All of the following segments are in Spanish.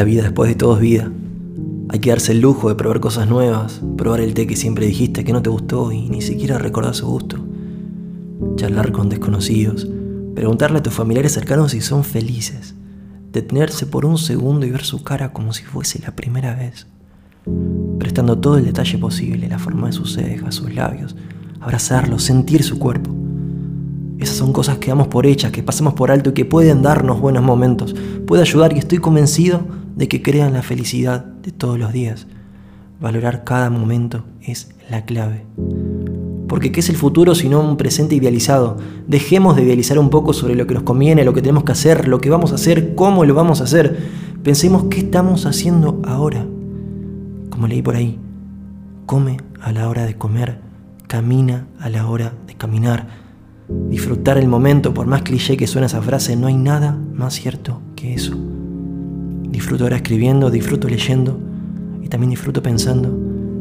La vida después de todo es vida. Hay que darse el lujo de probar cosas nuevas, probar el té que siempre dijiste que no te gustó y ni siquiera recordar su gusto. Charlar con desconocidos, preguntarle a tus familiares cercanos si son felices, detenerse por un segundo y ver su cara como si fuese la primera vez, prestando todo el detalle posible, la forma de sus cejas, sus labios, abrazarlo, sentir su cuerpo. Esas son cosas que damos por hechas, que pasamos por alto y que pueden darnos buenos momentos, puede ayudar y estoy convencido de que crean la felicidad de todos los días. Valorar cada momento es la clave. Porque ¿qué es el futuro sino un presente idealizado? Dejemos de idealizar un poco sobre lo que nos conviene, lo que tenemos que hacer, lo que vamos a hacer, cómo lo vamos a hacer. Pensemos qué estamos haciendo ahora. Como leí por ahí, come a la hora de comer, camina a la hora de caminar. Disfrutar el momento, por más cliché que suene esa frase, no hay nada más cierto que eso. Disfruto ahora escribiendo, disfruto leyendo y también disfruto pensando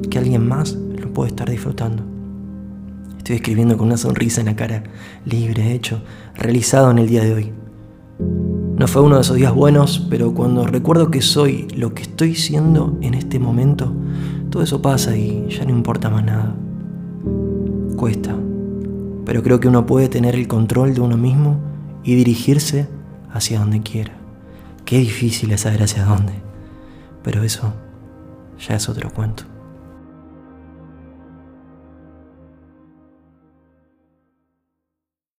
que alguien más lo puede estar disfrutando. Estoy escribiendo con una sonrisa en la cara, libre, hecho, realizado en el día de hoy. No fue uno de esos días buenos, pero cuando recuerdo que soy lo que estoy siendo en este momento, todo eso pasa y ya no importa más nada. Cuesta, pero creo que uno puede tener el control de uno mismo y dirigirse hacia donde quiera. Qué difícil es saber hacia dónde, pero eso ya es otro cuento.